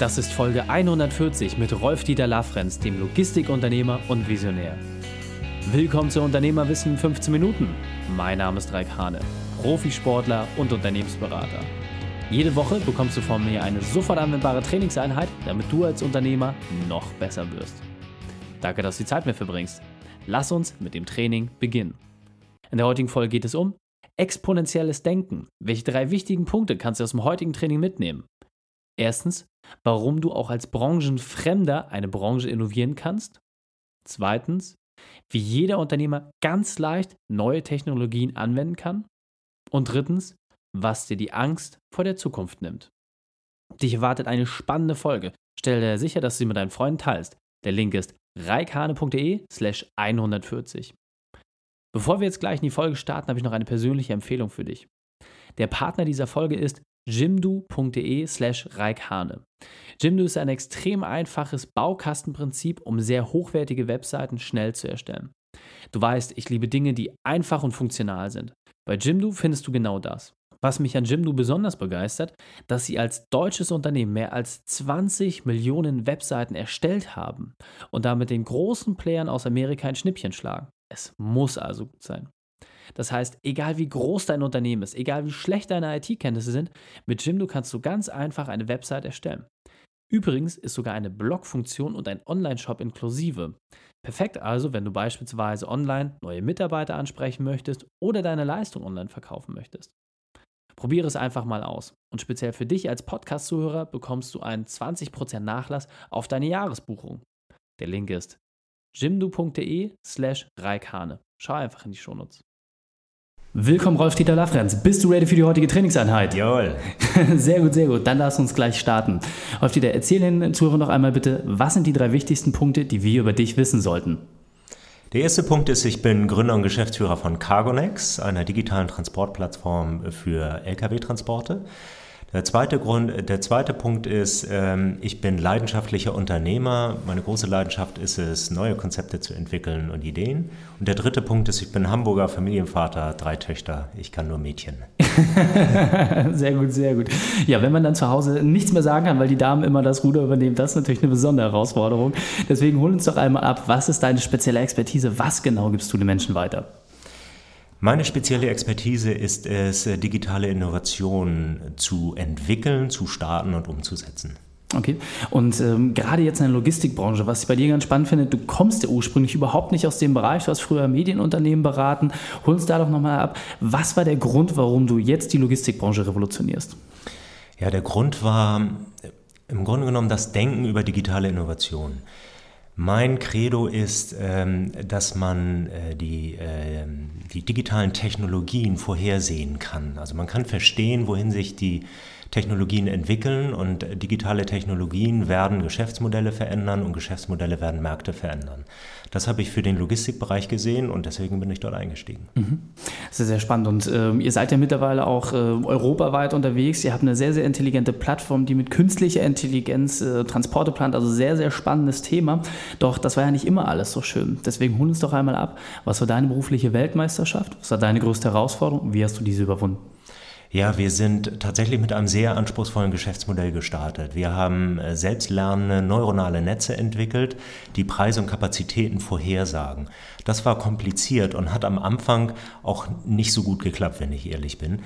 Das ist Folge 140 mit Rolf-Dieter Lafrenz, dem Logistikunternehmer und Visionär. Willkommen zu Unternehmerwissen in 15 Minuten. Mein Name ist Raik Hane, Profisportler und Unternehmensberater. Jede Woche bekommst du von mir eine sofort anwendbare Trainingseinheit, damit du als Unternehmer noch besser wirst. Danke, dass du die Zeit mit verbringst. Lass uns mit dem Training beginnen. In der heutigen Folge geht es um exponentielles Denken. Welche drei wichtigen Punkte kannst du aus dem heutigen Training mitnehmen? Erstens, warum du auch als Branchenfremder eine Branche innovieren kannst. Zweitens, wie jeder Unternehmer ganz leicht neue Technologien anwenden kann. Und drittens, was dir die Angst vor der Zukunft nimmt. Dich erwartet eine spannende Folge. Stell dir sicher, dass du sie mit deinen Freunden teilst. Der Link ist reikane.de slash 140. Bevor wir jetzt gleich in die Folge starten, habe ich noch eine persönliche Empfehlung für dich. Der Partner dieser Folge ist jimdo.de slash reikhane. Jimdo ist ein extrem einfaches Baukastenprinzip, um sehr hochwertige Webseiten schnell zu erstellen. Du weißt, ich liebe Dinge, die einfach und funktional sind. Bei Jimdo findest du genau das. Was mich an Jimdo besonders begeistert, dass sie als deutsches Unternehmen mehr als 20 Millionen Webseiten erstellt haben und damit den großen Playern aus Amerika ein Schnippchen schlagen. Es muss also gut sein. Das heißt, egal wie groß dein Unternehmen ist, egal wie schlecht deine IT-Kenntnisse sind, mit Jimdo kannst du ganz einfach eine Website erstellen. Übrigens ist sogar eine Blog-Funktion und ein Online-Shop inklusive. Perfekt also, wenn du beispielsweise online neue Mitarbeiter ansprechen möchtest oder deine Leistung online verkaufen möchtest. Probiere es einfach mal aus. Und speziell für dich als Podcast-Zuhörer bekommst du einen 20% Nachlass auf deine Jahresbuchung. Der Link ist jimdo.de slash reikhane. Schau einfach in die Shownotes. Willkommen, Rolf-Dieter Lafrenz. Bist du ready für die heutige Trainingseinheit? Jawohl. Sehr gut, sehr gut. Dann lass uns gleich starten. Rolf-Dieter, erzähl den Zuhörern noch einmal bitte, was sind die drei wichtigsten Punkte, die wir über dich wissen sollten? Der erste Punkt ist, ich bin Gründer und Geschäftsführer von Cargonex, einer digitalen Transportplattform für Lkw-Transporte. Der zweite, Grund, der zweite Punkt ist, ähm, ich bin leidenschaftlicher Unternehmer. Meine große Leidenschaft ist es, neue Konzepte zu entwickeln und Ideen. Und der dritte Punkt ist, ich bin Hamburger Familienvater, drei Töchter. Ich kann nur Mädchen. sehr gut, sehr gut. Ja, wenn man dann zu Hause nichts mehr sagen kann, weil die Damen immer das Ruder übernehmen, das ist natürlich eine besondere Herausforderung. Deswegen hol uns doch einmal ab, was ist deine spezielle Expertise? Was genau gibst du den Menschen weiter? Meine spezielle Expertise ist es, digitale Innovationen zu entwickeln, zu starten und umzusetzen. Okay. Und ähm, gerade jetzt in der Logistikbranche, was ich bei dir ganz spannend finde, du kommst ja ursprünglich überhaupt nicht aus dem Bereich, du hast früher Medienunternehmen beraten. Hol uns da doch nochmal ab. Was war der Grund, warum du jetzt die Logistikbranche revolutionierst? Ja, der Grund war im Grunde genommen das Denken über digitale Innovation. Mein Credo ist, ähm, dass man äh, die, äh, die digitalen Technologien vorhersehen kann. Also man kann verstehen, wohin sich die Technologien entwickeln und digitale Technologien werden Geschäftsmodelle verändern und Geschäftsmodelle werden Märkte verändern. Das habe ich für den Logistikbereich gesehen und deswegen bin ich dort eingestiegen. Mhm. Das ist sehr spannend und äh, ihr seid ja mittlerweile auch äh, europaweit unterwegs. Ihr habt eine sehr, sehr intelligente Plattform, die mit künstlicher Intelligenz äh, Transporte plant. Also sehr, sehr spannendes Thema. Doch das war ja nicht immer alles so schön. Deswegen hol uns doch einmal ab. Was war deine berufliche Weltmeisterschaft? Was war deine größte Herausforderung? Wie hast du diese überwunden? Ja, wir sind tatsächlich mit einem sehr anspruchsvollen Geschäftsmodell gestartet. Wir haben äh, selbstlernende neuronale Netze entwickelt, die Preise und Kapazitäten vorhersagen. Das war kompliziert und hat am Anfang auch nicht so gut geklappt, wenn ich ehrlich bin.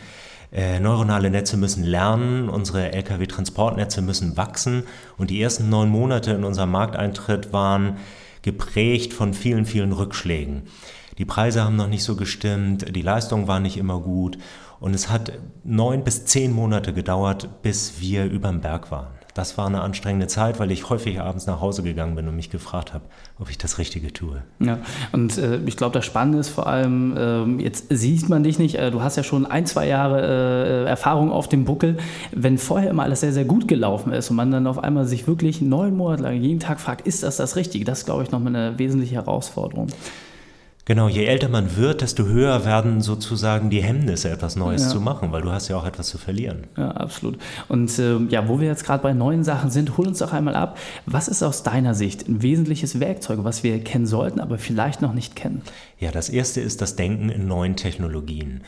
Äh, neuronale Netze müssen lernen, unsere Lkw-Transportnetze müssen wachsen und die ersten neun Monate in unserem Markteintritt waren geprägt von vielen, vielen Rückschlägen. Die Preise haben noch nicht so gestimmt, die Leistung war nicht immer gut und es hat neun bis zehn Monate gedauert, bis wir über dem Berg waren. Das war eine anstrengende Zeit, weil ich häufig abends nach Hause gegangen bin und mich gefragt habe, ob ich das Richtige tue. Ja, und äh, ich glaube, das Spannende ist vor allem, äh, jetzt sieht man dich nicht, äh, du hast ja schon ein, zwei Jahre äh, Erfahrung auf dem Buckel. Wenn vorher immer alles sehr, sehr gut gelaufen ist und man dann auf einmal sich wirklich neun Monate lang jeden Tag fragt, ist das das Richtige? Das ist, glaube ich, nochmal eine wesentliche Herausforderung. Genau, je älter man wird, desto höher werden sozusagen die Hemmnisse, etwas Neues ja. zu machen, weil du hast ja auch etwas zu verlieren. Ja, absolut. Und äh, ja, wo wir jetzt gerade bei neuen Sachen sind, hol uns doch einmal ab. Was ist aus deiner Sicht ein wesentliches Werkzeug, was wir kennen sollten, aber vielleicht noch nicht kennen? Ja, das erste ist das Denken in neuen Technologien.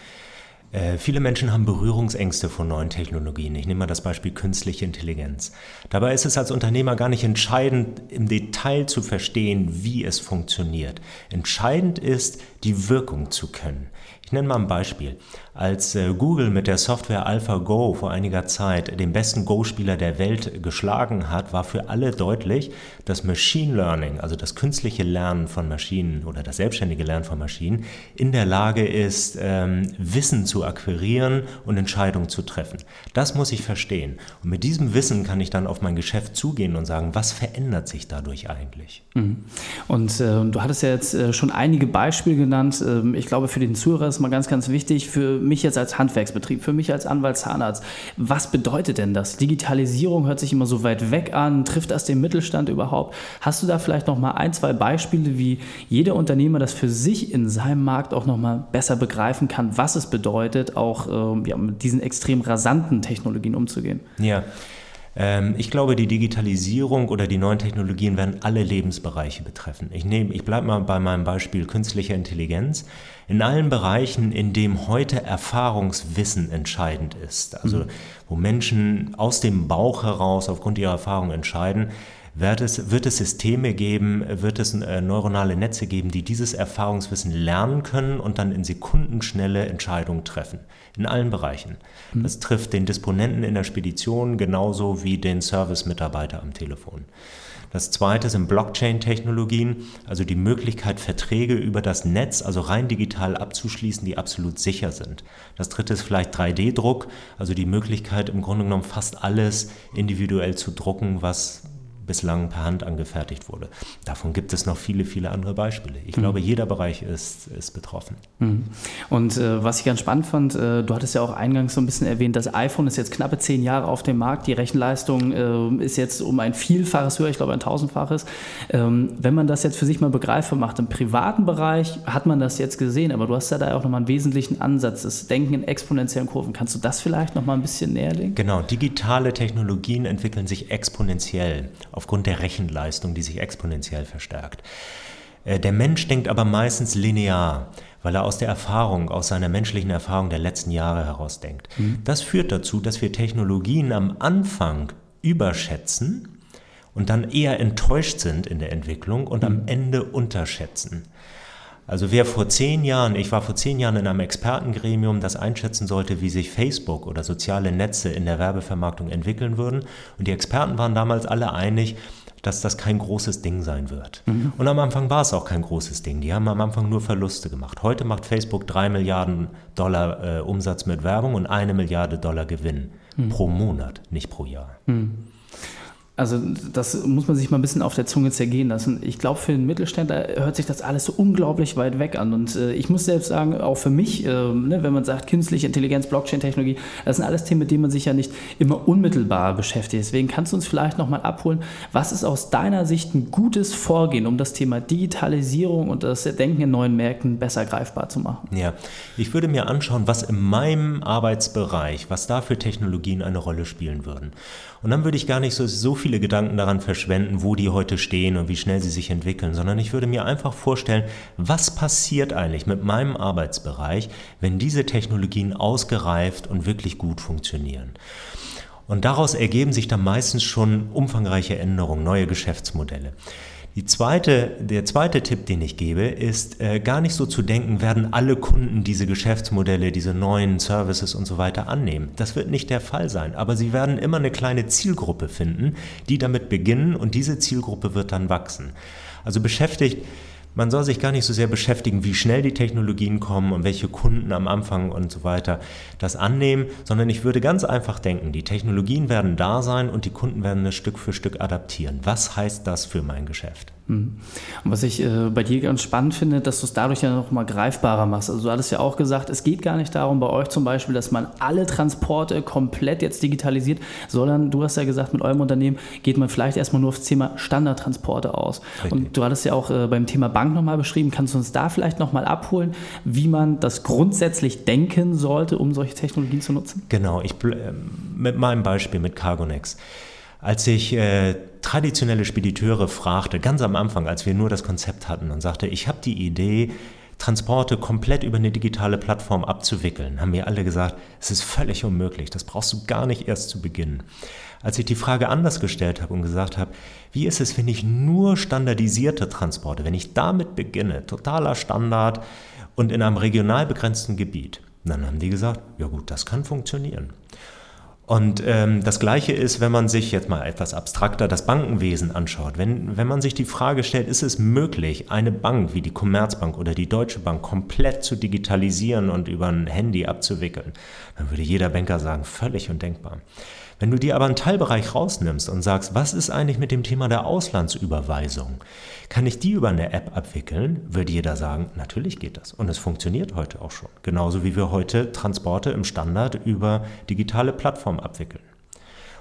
Äh, viele Menschen haben Berührungsängste vor neuen Technologien. Ich nehme mal das Beispiel künstliche Intelligenz. Dabei ist es als Unternehmer gar nicht entscheidend, im Detail zu verstehen, wie es funktioniert. Entscheidend ist, die Wirkung zu können. Ich nenne mal ein Beispiel. Als äh, Google mit der Software AlphaGo vor einiger Zeit den besten Go-Spieler der Welt geschlagen hat, war für alle deutlich, dass Machine Learning, also das künstliche Lernen von Maschinen oder das selbstständige Lernen von Maschinen, in der Lage ist, ähm, Wissen zu akquirieren und Entscheidungen zu treffen. Das muss ich verstehen. Und mit diesem Wissen kann ich dann auf mein Geschäft zugehen und sagen, was verändert sich dadurch eigentlich? Mhm. Und äh, du hattest ja jetzt äh, schon einige Beispiele genannt. Ähm, ich glaube, für den Zuhörer ist mal ganz, ganz wichtig, für mich jetzt als Handwerksbetrieb, für mich als Anwalt Zahnarzt, was bedeutet denn das? Digitalisierung hört sich immer so weit weg an, trifft das den Mittelstand überhaupt? Hast du da vielleicht noch mal ein, zwei Beispiele, wie jeder Unternehmer das für sich in seinem Markt auch noch mal besser begreifen kann, was es bedeutet, auch ähm, ja, mit diesen extrem rasanten Technologien umzugehen? Ja. Ähm, ich glaube, die Digitalisierung oder die neuen Technologien werden alle Lebensbereiche betreffen. Ich, ich bleibe mal bei meinem Beispiel künstliche Intelligenz. In allen Bereichen, in dem heute Erfahrungswissen entscheidend ist, also mhm. wo Menschen aus dem Bauch heraus aufgrund ihrer Erfahrung entscheiden, wird es, wird es Systeme geben, wird es äh, neuronale Netze geben, die dieses Erfahrungswissen lernen können und dann in Sekundenschnelle Entscheidungen treffen. In allen Bereichen. Mhm. Das trifft den Disponenten in der Spedition genauso wie den Service-Mitarbeiter am Telefon. Das zweite sind Blockchain-Technologien, also die Möglichkeit, Verträge über das Netz, also rein digital abzuschließen, die absolut sicher sind. Das dritte ist vielleicht 3D-Druck, also die Möglichkeit, im Grunde genommen fast alles individuell zu drucken, was bislang per Hand angefertigt wurde. Davon gibt es noch viele, viele andere Beispiele. Ich mhm. glaube, jeder Bereich ist, ist betroffen. Mhm. Und äh, was ich ganz spannend fand, äh, du hattest ja auch eingangs so ein bisschen erwähnt, das iPhone ist jetzt knappe zehn Jahre auf dem Markt. Die Rechenleistung äh, ist jetzt um ein Vielfaches höher, ich glaube ein Tausendfaches. Ähm, wenn man das jetzt für sich mal begreifbar macht, im privaten Bereich hat man das jetzt gesehen, aber du hast ja da auch nochmal einen wesentlichen Ansatz, das Denken in exponentiellen Kurven. Kannst du das vielleicht nochmal ein bisschen näher legen? Genau, digitale Technologien entwickeln sich exponentiell aufgrund der Rechenleistung, die sich exponentiell verstärkt. Äh, der Mensch denkt aber meistens linear, weil er aus der Erfahrung, aus seiner menschlichen Erfahrung der letzten Jahre heraus denkt. Mhm. Das führt dazu, dass wir Technologien am Anfang überschätzen und dann eher enttäuscht sind in der Entwicklung und mhm. am Ende unterschätzen. Also wer vor zehn Jahren, ich war vor zehn Jahren in einem Expertengremium, das einschätzen sollte, wie sich Facebook oder soziale Netze in der Werbevermarktung entwickeln würden. Und die Experten waren damals alle einig, dass das kein großes Ding sein wird. Mhm. Und am Anfang war es auch kein großes Ding. Die haben am Anfang nur Verluste gemacht. Heute macht Facebook drei Milliarden Dollar äh, Umsatz mit Werbung und eine Milliarde Dollar Gewinn mhm. pro Monat, nicht pro Jahr. Mhm. Also das muss man sich mal ein bisschen auf der Zunge zergehen lassen. Ich glaube, für den Mittelständler hört sich das alles so unglaublich weit weg an. Und äh, ich muss selbst sagen, auch für mich, äh, ne, wenn man sagt künstliche Intelligenz, Blockchain-Technologie, das sind alles Themen, mit denen man sich ja nicht immer unmittelbar beschäftigt. Deswegen kannst du uns vielleicht nochmal abholen, was ist aus deiner Sicht ein gutes Vorgehen, um das Thema Digitalisierung und das Denken in neuen Märkten besser greifbar zu machen? Ja, ich würde mir anschauen, was in meinem Arbeitsbereich, was da für Technologien eine Rolle spielen würden. Und dann würde ich gar nicht so, so viele Gedanken daran verschwenden, wo die heute stehen und wie schnell sie sich entwickeln, sondern ich würde mir einfach vorstellen, was passiert eigentlich mit meinem Arbeitsbereich, wenn diese Technologien ausgereift und wirklich gut funktionieren. Und daraus ergeben sich dann meistens schon umfangreiche Änderungen, neue Geschäftsmodelle. Die zweite, der zweite Tipp, den ich gebe, ist äh, gar nicht so zu denken, werden alle Kunden diese Geschäftsmodelle, diese neuen Services und so weiter annehmen. Das wird nicht der Fall sein, aber sie werden immer eine kleine Zielgruppe finden, die damit beginnen und diese Zielgruppe wird dann wachsen. Also beschäftigt man soll sich gar nicht so sehr beschäftigen, wie schnell die Technologien kommen und welche Kunden am Anfang und so weiter das annehmen, sondern ich würde ganz einfach denken, die Technologien werden da sein und die Kunden werden es Stück für Stück adaptieren. Was heißt das für mein Geschäft? Mhm. Und was ich äh, bei dir ganz spannend finde, dass du es dadurch ja noch mal greifbarer machst. Also du hattest ja auch gesagt, es geht gar nicht darum bei euch zum Beispiel, dass man alle Transporte komplett jetzt digitalisiert, sondern du hast ja gesagt, mit eurem Unternehmen geht man vielleicht erstmal nur aufs Thema Standardtransporte aus. Richtig. Und du hattest ja auch äh, beim Thema Bank nochmal beschrieben. Kannst du uns da vielleicht nochmal abholen, wie man das grundsätzlich denken sollte, um solche Technologien zu nutzen? Genau, ich, äh, mit meinem Beispiel mit Cargonex. Als ich äh, traditionelle Spediteure fragte, ganz am Anfang, als wir nur das Konzept hatten und sagte, ich habe die Idee, Transporte komplett über eine digitale Plattform abzuwickeln, haben mir alle gesagt, es ist völlig unmöglich, das brauchst du gar nicht erst zu beginnen. Als ich die Frage anders gestellt habe und gesagt habe, wie ist es, wenn ich nur standardisierte Transporte, wenn ich damit beginne, totaler Standard und in einem regional begrenzten Gebiet, dann haben die gesagt, ja gut, das kann funktionieren. Und ähm, das Gleiche ist, wenn man sich jetzt mal etwas abstrakter das Bankenwesen anschaut. Wenn, wenn man sich die Frage stellt, ist es möglich, eine Bank wie die Commerzbank oder die Deutsche Bank komplett zu digitalisieren und über ein Handy abzuwickeln, dann würde jeder Banker sagen, völlig undenkbar. Wenn du dir aber einen Teilbereich rausnimmst und sagst, was ist eigentlich mit dem Thema der Auslandsüberweisung? Kann ich die über eine App abwickeln? Würde jeder sagen, natürlich geht das. Und es funktioniert heute auch schon. Genauso wie wir heute Transporte im Standard über digitale Plattformen abwickeln.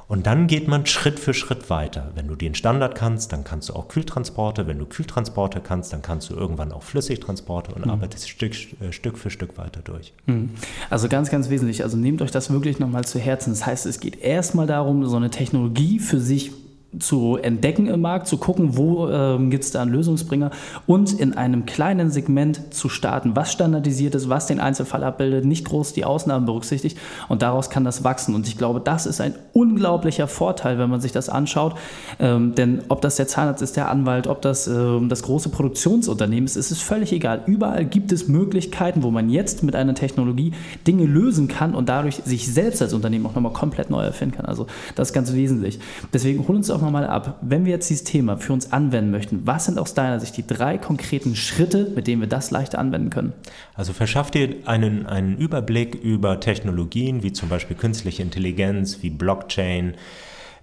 Und dann geht man Schritt für Schritt weiter. Wenn du den Standard kannst, dann kannst du auch Kühltransporte. Wenn du Kühltransporte kannst, dann kannst du irgendwann auch Flüssigtransporte und mhm. arbeitest Stück, äh, Stück für Stück weiter durch. Mhm. Also ganz, ganz wesentlich. Also nehmt euch das wirklich nochmal zu Herzen. Das heißt, es geht erstmal darum, so eine Technologie für sich zu entdecken im Markt, zu gucken, wo ähm, gibt es da einen Lösungsbringer und in einem kleinen Segment zu starten, was standardisiert ist, was den Einzelfall abbildet, nicht groß die Ausnahmen berücksichtigt und daraus kann das wachsen. Und ich glaube, das ist ein unglaublicher Vorteil, wenn man sich das anschaut. Ähm, denn ob das der Zahnarzt ist, der Anwalt, ob das ähm, das große Produktionsunternehmen ist, ist es völlig egal. Überall gibt es Möglichkeiten, wo man jetzt mit einer Technologie Dinge lösen kann und dadurch sich selbst als Unternehmen auch nochmal komplett neu erfinden kann. Also das ist ganz wesentlich. Deswegen holen uns auch nochmal ab, wenn wir jetzt dieses Thema für uns anwenden möchten, was sind aus deiner Sicht die drei konkreten Schritte, mit denen wir das leichter anwenden können? Also verschaff dir einen, einen Überblick über Technologien wie zum Beispiel künstliche Intelligenz, wie Blockchain,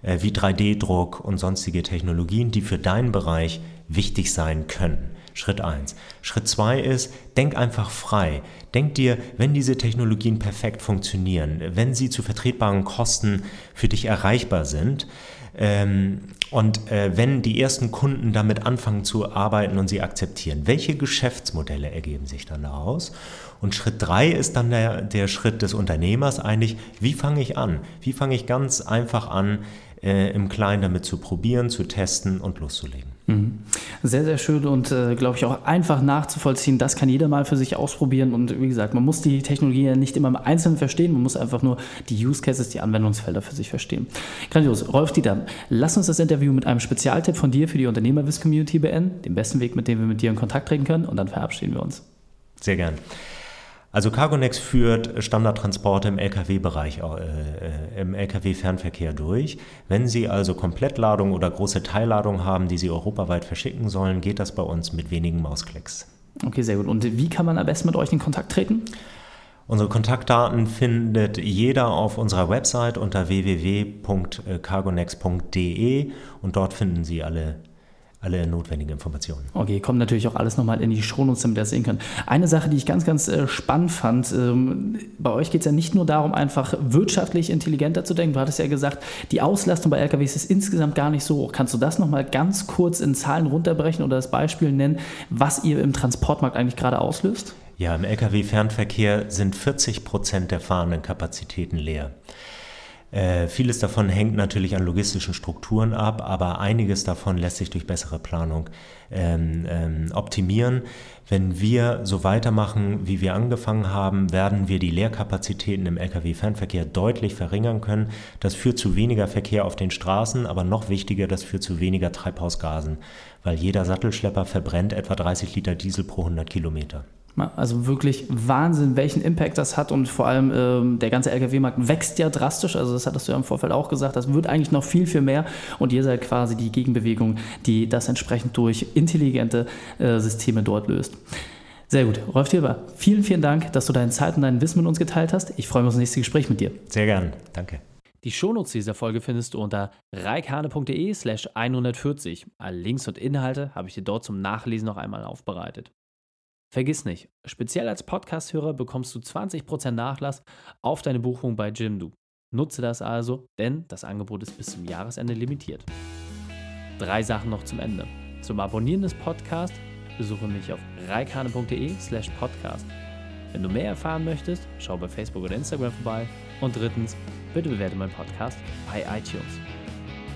äh, wie 3D-Druck und sonstige Technologien, die für deinen Bereich wichtig sein können. Schritt 1. Schritt 2 ist, denk einfach frei. Denk dir, wenn diese Technologien perfekt funktionieren, wenn sie zu vertretbaren Kosten für dich erreichbar sind, ähm, und äh, wenn die ersten Kunden damit anfangen zu arbeiten und sie akzeptieren, welche Geschäftsmodelle ergeben sich dann daraus? Und Schritt drei ist dann der, der Schritt des Unternehmers eigentlich, wie fange ich an? Wie fange ich ganz einfach an, äh, im Kleinen damit zu probieren, zu testen und loszulegen? Mhm. Sehr, sehr schön und äh, glaube ich auch einfach nachzuvollziehen. Das kann jeder mal für sich ausprobieren. Und wie gesagt, man muss die Technologie ja nicht immer im Einzelnen verstehen, man muss einfach nur die Use Cases, die Anwendungsfelder für sich verstehen. Grandios. Rolf Dieter, lass uns das Interview mit einem Spezialtipp von dir für die Unternehmerwiss-Community beenden. Den besten Weg, mit dem wir mit dir in Kontakt treten können. Und dann verabschieden wir uns. Sehr gern. Also Cargonex führt Standardtransporte im Lkw-Bereich, äh, im Lkw-Fernverkehr durch. Wenn Sie also Komplettladung oder große Teilladung haben, die Sie europaweit verschicken sollen, geht das bei uns mit wenigen Mausklicks. Okay, sehr gut. Und wie kann man am besten mit euch in Kontakt treten? Unsere Kontaktdaten findet jeder auf unserer Website unter www.cargonex.de und dort finden Sie alle alle notwendigen Informationen. Okay, kommt natürlich auch alles nochmal in die Shownotes, damit ihr das sehen könnt. Eine Sache, die ich ganz, ganz äh, spannend fand, ähm, bei euch geht es ja nicht nur darum, einfach wirtschaftlich intelligenter zu denken. Du hattest ja gesagt, die Auslastung bei LKWs ist insgesamt gar nicht so hoch. Kannst du das nochmal ganz kurz in Zahlen runterbrechen oder das Beispiel nennen, was ihr im Transportmarkt eigentlich gerade auslöst? Ja, im Lkw-Fernverkehr sind 40 Prozent der fahrenden Kapazitäten leer. Äh, vieles davon hängt natürlich an logistischen Strukturen ab, aber einiges davon lässt sich durch bessere Planung ähm, ähm, optimieren. Wenn wir so weitermachen, wie wir angefangen haben, werden wir die Leerkapazitäten im Lkw-Fernverkehr deutlich verringern können. Das führt zu weniger Verkehr auf den Straßen, aber noch wichtiger, das führt zu weniger Treibhausgasen, weil jeder Sattelschlepper verbrennt etwa 30 Liter Diesel pro 100 Kilometer. Also wirklich Wahnsinn, welchen Impact das hat und vor allem ähm, der ganze Lkw-Markt wächst ja drastisch. Also das hattest du ja im Vorfeld auch gesagt. Das wird eigentlich noch viel, viel mehr und ihr seid quasi die Gegenbewegung, die das entsprechend durch intelligente äh, Systeme dort löst. Sehr gut. Rolf Tilber, vielen, vielen Dank, dass du deine Zeit und dein Wissen mit uns geteilt hast. Ich freue mich auf das nächste Gespräch mit dir. Sehr gern. Danke. Die Shownotes dieser Folge findest du unter reikhane.de slash 140. Alle Links und Inhalte habe ich dir dort zum Nachlesen noch einmal aufbereitet. Vergiss nicht, speziell als Podcast-Hörer bekommst du 20% Nachlass auf deine Buchung bei Jimdo. Nutze das also, denn das Angebot ist bis zum Jahresende limitiert. Drei Sachen noch zum Ende. Zum Abonnieren des Podcasts besuche mich auf reikane.de slash podcast. Wenn du mehr erfahren möchtest, schau bei Facebook oder Instagram vorbei. Und drittens, bitte bewerte meinen Podcast bei iTunes.